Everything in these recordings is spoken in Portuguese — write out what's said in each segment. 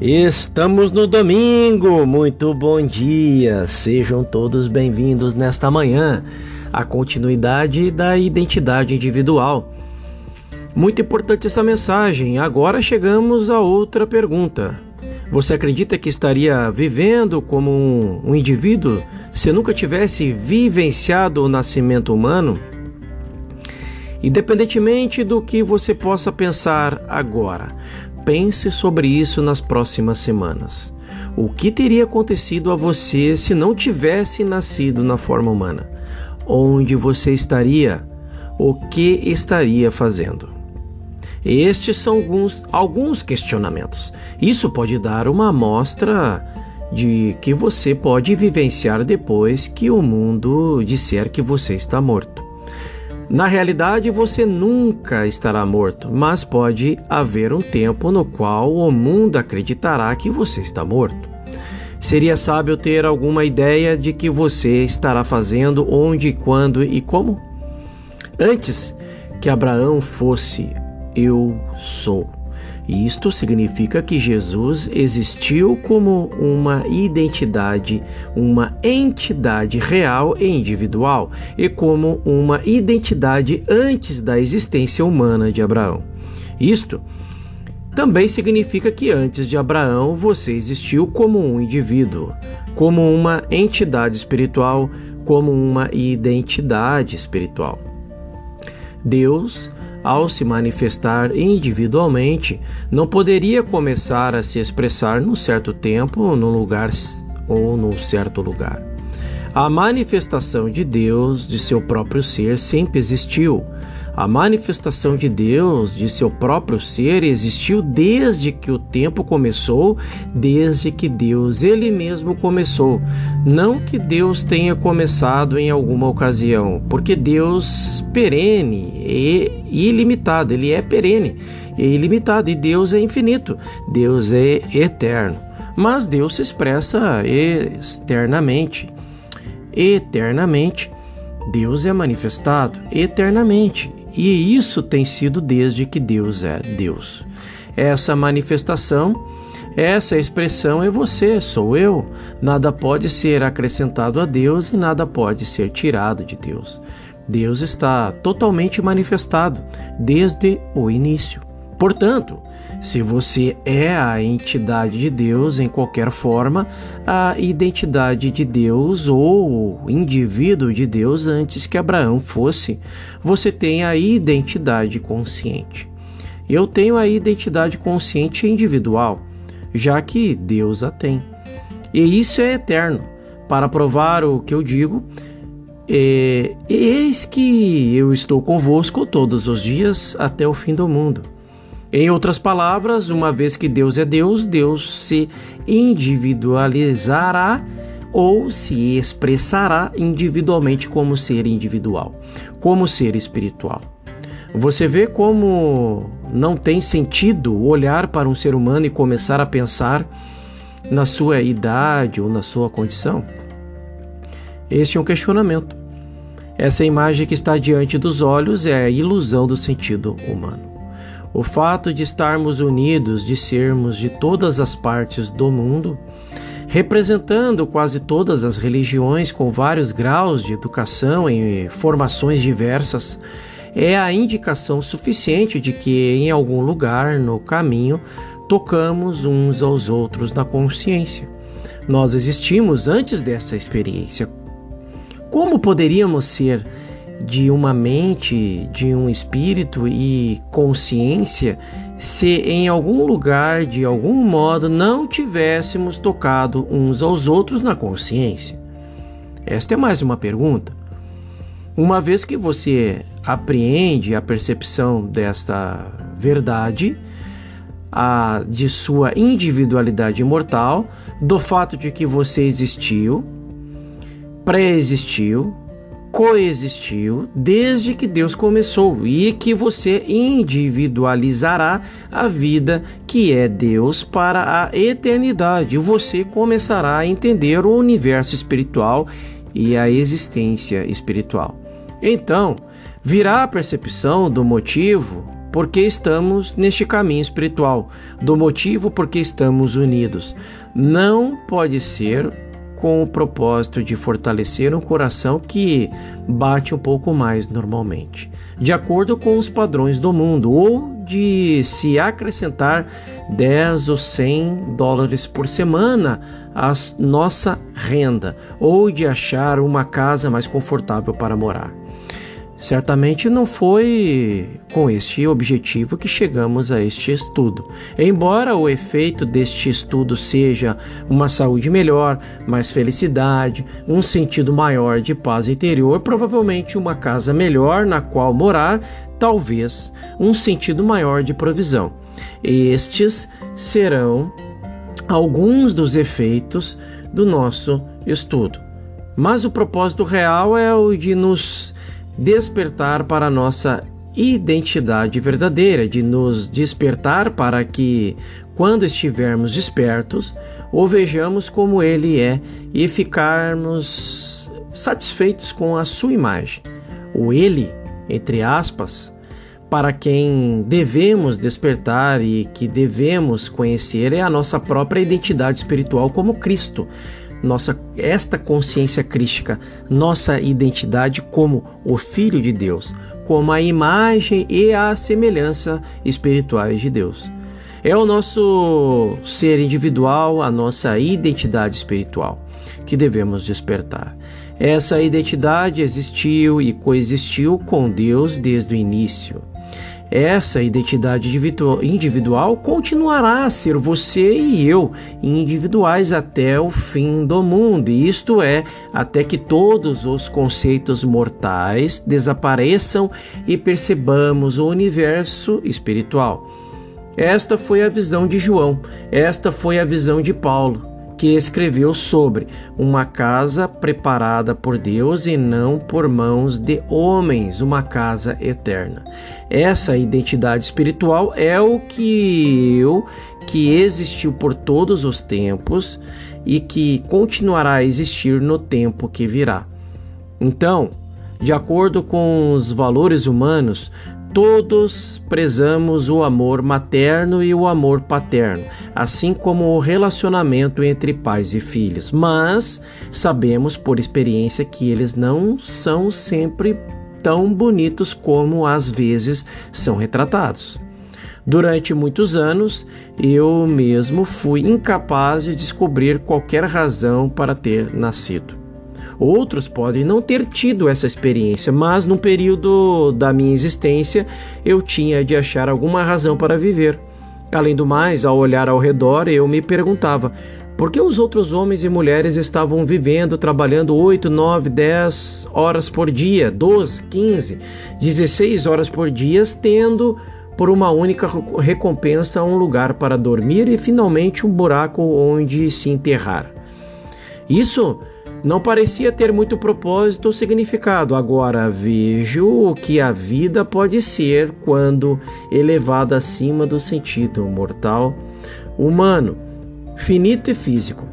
Estamos no domingo, muito bom dia, sejam todos bem-vindos nesta manhã, a continuidade da identidade individual. Muito importante essa mensagem. Agora chegamos a outra pergunta. Você acredita que estaria vivendo como um, um indivíduo se nunca tivesse vivenciado o nascimento humano? Independentemente do que você possa pensar agora, pense sobre isso nas próximas semanas. O que teria acontecido a você se não tivesse nascido na forma humana? Onde você estaria? O que estaria fazendo? Estes são alguns, alguns questionamentos. Isso pode dar uma amostra de que você pode vivenciar depois que o mundo disser que você está morto. Na realidade, você nunca estará morto, mas pode haver um tempo no qual o mundo acreditará que você está morto. Seria sábio ter alguma ideia de que você estará fazendo, onde, quando e como? Antes que Abraão fosse eu sou. Isto significa que Jesus existiu como uma identidade, uma entidade real e individual, e como uma identidade antes da existência humana de Abraão. Isto também significa que antes de Abraão você existiu como um indivíduo, como uma entidade espiritual, como uma identidade espiritual. Deus ao se manifestar individualmente, não poderia começar a se expressar num certo tempo, num lugar ou num certo lugar. A manifestação de Deus, de seu próprio ser, sempre existiu, a manifestação de Deus, de seu próprio ser, existiu desde que o tempo começou, desde que Deus ele mesmo começou. Não que Deus tenha começado em alguma ocasião, porque Deus perene e ilimitado, ele é perene e ilimitado e Deus é infinito, Deus é eterno. Mas Deus se expressa externamente, eternamente. Deus é manifestado eternamente e isso tem sido desde que Deus é Deus. Essa manifestação, essa expressão é você, sou eu. Nada pode ser acrescentado a Deus e nada pode ser tirado de Deus. Deus está totalmente manifestado desde o início. Portanto, se você é a entidade de Deus em qualquer forma, a identidade de Deus ou indivíduo de Deus antes que Abraão fosse, você tem a identidade consciente. Eu tenho a identidade consciente individual, já que Deus a tem. E isso é eterno. Para provar o que eu digo, é, eis que eu estou convosco todos os dias até o fim do mundo. Em outras palavras, uma vez que Deus é Deus, Deus se individualizará ou se expressará individualmente como ser individual, como ser espiritual. Você vê como não tem sentido olhar para um ser humano e começar a pensar na sua idade ou na sua condição? Este é um questionamento. Essa imagem que está diante dos olhos é a ilusão do sentido humano. O fato de estarmos unidos, de sermos de todas as partes do mundo, representando quase todas as religiões com vários graus de educação e formações diversas, é a indicação suficiente de que em algum lugar no caminho tocamos uns aos outros na consciência. Nós existimos antes dessa experiência. Como poderíamos ser de uma mente, de um espírito e consciência, se em algum lugar, de algum modo, não tivéssemos tocado uns aos outros na consciência? Esta é mais uma pergunta. Uma vez que você apreende a percepção desta verdade, a, de sua individualidade imortal, do fato de que você existiu, pré-existiu, coexistiu desde que Deus começou e que você individualizará a vida que é Deus para a eternidade. Você começará a entender o universo espiritual e a existência espiritual. Então, virá a percepção do motivo porque estamos neste caminho espiritual, do motivo porque estamos unidos. Não pode ser com o propósito de fortalecer um coração que bate um pouco mais normalmente, de acordo com os padrões do mundo, ou de se acrescentar 10 ou 100 dólares por semana à nossa renda, ou de achar uma casa mais confortável para morar. Certamente não foi com este objetivo que chegamos a este estudo. Embora o efeito deste estudo seja uma saúde melhor, mais felicidade, um sentido maior de paz interior, provavelmente uma casa melhor na qual morar, talvez um sentido maior de provisão. Estes serão alguns dos efeitos do nosso estudo. Mas o propósito real é o de nos despertar para a nossa identidade verdadeira, de nos despertar para que, quando estivermos despertos, o vejamos como Ele é e ficarmos satisfeitos com a Sua imagem. O Ele, entre aspas, para quem devemos despertar e que devemos conhecer é a nossa própria identidade espiritual como Cristo nossa esta consciência crística, nossa identidade como o filho de Deus, como a imagem e a semelhança espirituais de Deus. É o nosso ser individual, a nossa identidade espiritual que devemos despertar. Essa identidade existiu e coexistiu com Deus desde o início. Essa identidade individual continuará a ser você e eu, individuais até o fim do mundo, isto é, até que todos os conceitos mortais desapareçam e percebamos o universo espiritual. Esta foi a visão de João, esta foi a visão de Paulo que escreveu sobre uma casa preparada por Deus e não por mãos de homens, uma casa eterna. Essa identidade espiritual é o que eu, que existiu por todos os tempos e que continuará a existir no tempo que virá. Então, de acordo com os valores humanos, Todos prezamos o amor materno e o amor paterno, assim como o relacionamento entre pais e filhos, mas sabemos por experiência que eles não são sempre tão bonitos como às vezes são retratados. Durante muitos anos, eu mesmo fui incapaz de descobrir qualquer razão para ter nascido. Outros podem não ter tido essa experiência, mas no período da minha existência eu tinha de achar alguma razão para viver. Além do mais, ao olhar ao redor, eu me perguntava por que os outros homens e mulheres estavam vivendo, trabalhando 8, 9, 10 horas por dia, 12, 15, 16 horas por dia, tendo por uma única recompensa um lugar para dormir e finalmente um buraco onde se enterrar. Isso não parecia ter muito propósito ou significado. Agora vejo o que a vida pode ser quando elevada acima do sentido mortal, humano, finito e físico.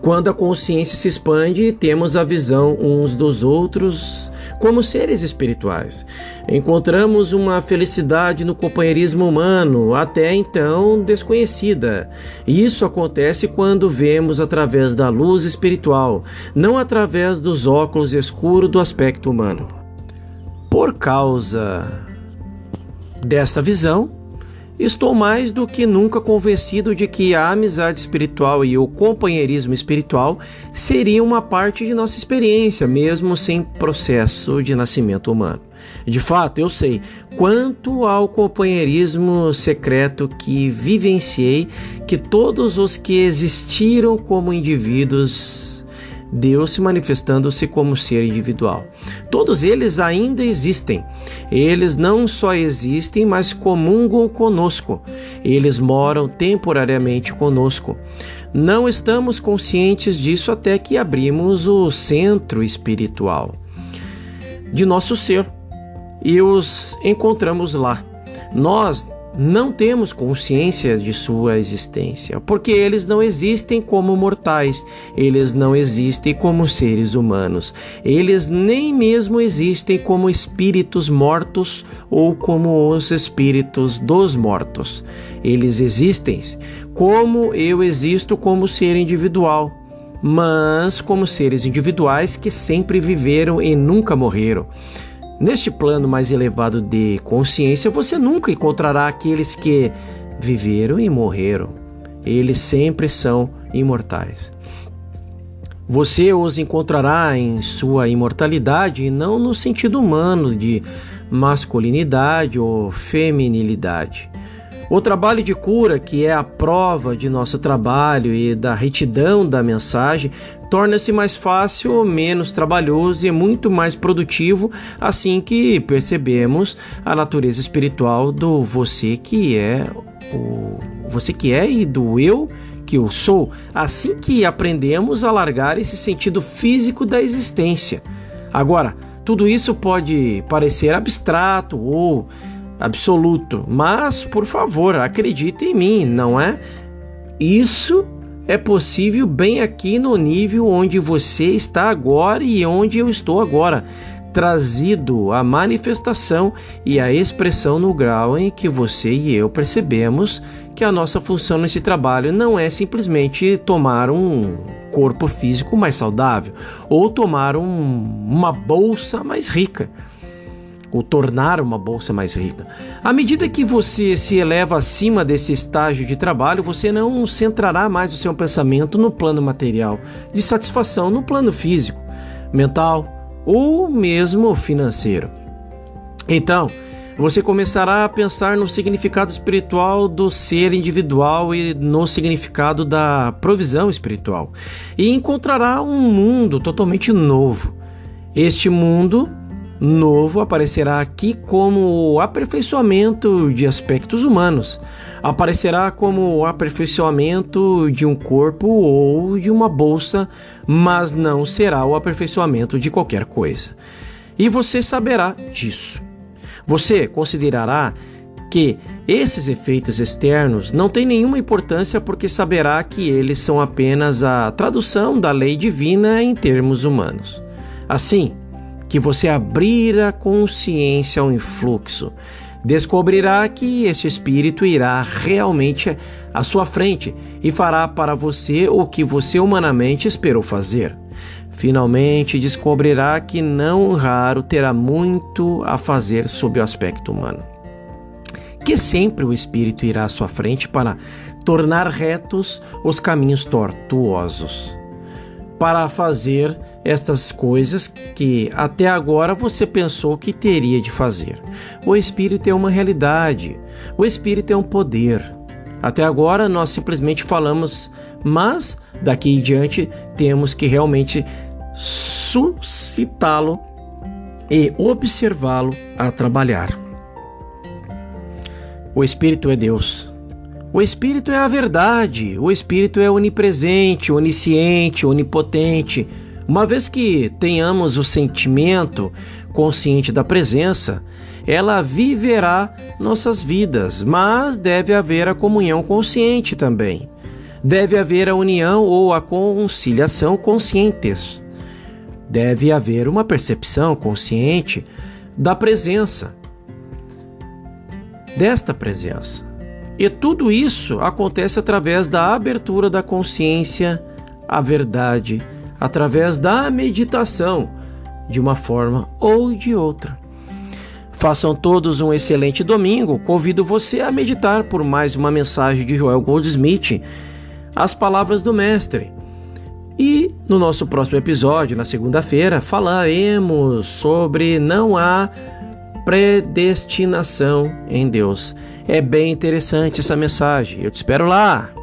Quando a consciência se expande, temos a visão uns dos outros como seres espirituais. Encontramos uma felicidade no companheirismo humano, até então desconhecida. Isso acontece quando vemos através da luz espiritual, não através dos óculos escuros do aspecto humano. Por causa desta visão, Estou mais do que nunca convencido de que a amizade espiritual e o companheirismo espiritual seriam uma parte de nossa experiência, mesmo sem processo de nascimento humano. De fato, eu sei quanto ao companheirismo secreto que vivenciei, que todos os que existiram como indivíduos Deus se manifestando-se como ser individual. Todos eles ainda existem. Eles não só existem, mas comungam conosco. Eles moram temporariamente conosco. Não estamos conscientes disso até que abrimos o centro espiritual de nosso ser e os encontramos lá. Nós não temos consciência de sua existência, porque eles não existem como mortais, eles não existem como seres humanos, eles nem mesmo existem como espíritos mortos ou como os espíritos dos mortos. Eles existem como eu existo como ser individual, mas como seres individuais que sempre viveram e nunca morreram. Neste plano mais elevado de consciência, você nunca encontrará aqueles que viveram e morreram. Eles sempre são imortais. Você os encontrará em sua imortalidade, não no sentido humano de masculinidade ou feminilidade. O trabalho de cura, que é a prova de nosso trabalho e da retidão da mensagem, torna-se mais fácil, menos trabalhoso e muito mais produtivo assim que percebemos a natureza espiritual do você que é o você que é e do eu que eu sou, assim que aprendemos a largar esse sentido físico da existência. Agora, tudo isso pode parecer abstrato ou absoluto, mas por favor, acredite em mim, não é? Isso é possível bem aqui no nível onde você está agora e onde eu estou agora, trazido a manifestação e a expressão no grau em que você e eu percebemos que a nossa função nesse trabalho não é simplesmente tomar um corpo físico mais saudável ou tomar um, uma bolsa mais rica ou tornar uma bolsa mais rica. À medida que você se eleva acima desse estágio de trabalho, você não centrará mais o seu pensamento no plano material, de satisfação no plano físico, mental ou mesmo financeiro. Então, você começará a pensar no significado espiritual do ser individual e no significado da provisão espiritual, e encontrará um mundo totalmente novo. Este mundo novo aparecerá aqui como o aperfeiçoamento de aspectos humanos, aparecerá como o aperfeiçoamento de um corpo ou de uma bolsa, mas não será o aperfeiçoamento de qualquer coisa. E você saberá disso. Você considerará que esses efeitos externos não têm nenhuma importância porque saberá que eles são apenas a tradução da lei divina em termos humanos. Assim, que você abrir a consciência ao influxo, descobrirá que este espírito irá realmente à sua frente e fará para você o que você humanamente esperou fazer. Finalmente descobrirá que não raro terá muito a fazer sob o aspecto humano. Que sempre o espírito irá à sua frente para tornar retos os caminhos tortuosos, para fazer estas coisas que até agora você pensou que teria de fazer. O Espírito é uma realidade, o Espírito é um poder. Até agora nós simplesmente falamos, mas daqui em diante temos que realmente suscitá-lo e observá-lo a trabalhar. O Espírito é Deus. O Espírito é a verdade. O Espírito é onipresente, onisciente, onipotente uma vez que tenhamos o sentimento consciente da presença, ela viverá nossas vidas, mas deve haver a comunhão consciente também. Deve haver a união ou a conciliação conscientes. Deve haver uma percepção consciente da presença, desta presença. E tudo isso acontece através da abertura da consciência à verdade através da meditação, de uma forma ou de outra. Façam todos um excelente domingo. Convido você a meditar por mais uma mensagem de Joel Goldsmith, as palavras do Mestre. E no nosso próximo episódio, na segunda-feira, falaremos sobre não há predestinação em Deus. É bem interessante essa mensagem. Eu te espero lá.